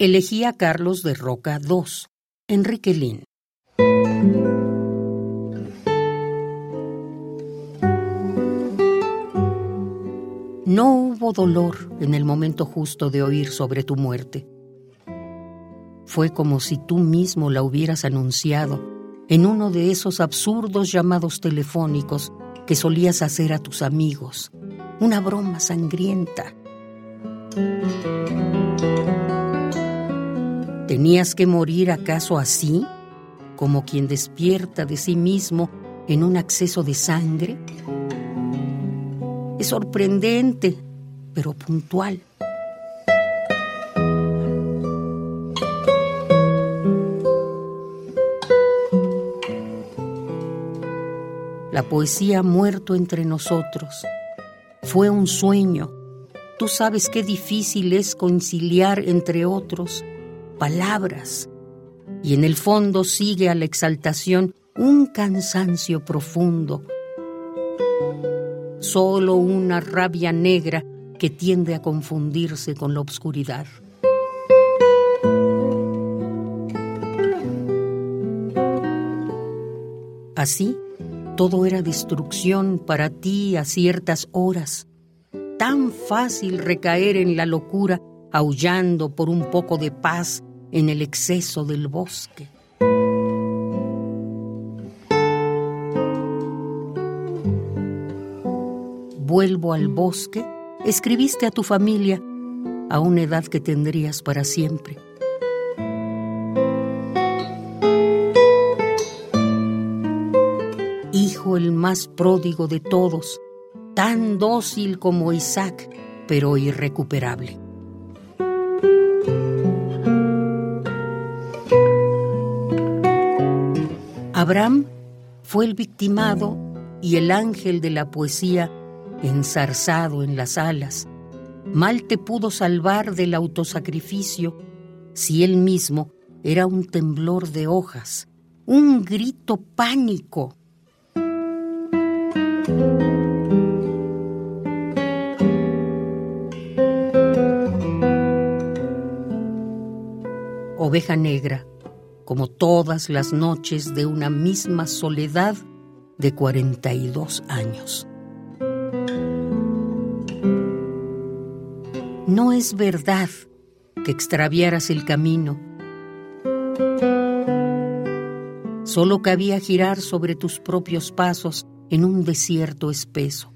Elegí a Carlos de Roca II, Enrique Lin. No hubo dolor en el momento justo de oír sobre tu muerte. Fue como si tú mismo la hubieras anunciado en uno de esos absurdos llamados telefónicos que solías hacer a tus amigos, una broma sangrienta. ¿Tenías que morir acaso así, como quien despierta de sí mismo en un acceso de sangre? Es sorprendente, pero puntual. La poesía ha muerto entre nosotros. Fue un sueño. Tú sabes qué difícil es conciliar entre otros palabras. Y en el fondo sigue a la exaltación un cansancio profundo solo una rabia negra que tiende a confundirse con la oscuridad. Así, todo era destrucción para ti a ciertas horas. Tan fácil recaer en la locura aullando por un poco de paz en el exceso del bosque. vuelvo al bosque, escribiste a tu familia a una edad que tendrías para siempre. Hijo el más pródigo de todos, tan dócil como Isaac, pero irrecuperable. Abraham fue el victimado y el ángel de la poesía ensarzado en las alas, mal te pudo salvar del autosacrificio si él mismo era un temblor de hojas, un grito pánico. Oveja negra, como todas las noches de una misma soledad de 42 años. No es verdad que extraviaras el camino. Solo cabía girar sobre tus propios pasos en un desierto espeso.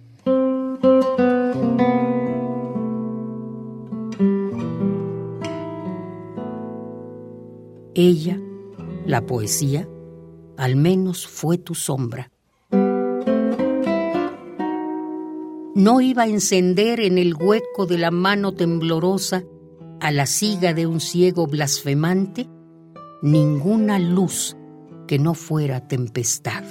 Ella, la poesía, al menos fue tu sombra. no iba a encender en el hueco de la mano temblorosa a la siga de un ciego blasfemante ninguna luz que no fuera tempestad.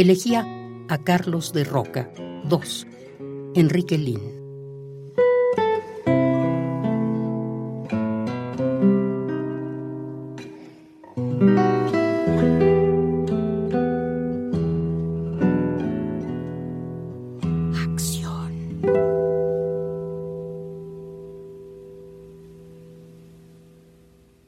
elegía a Carlos de Roca. 2. Enrique Lin.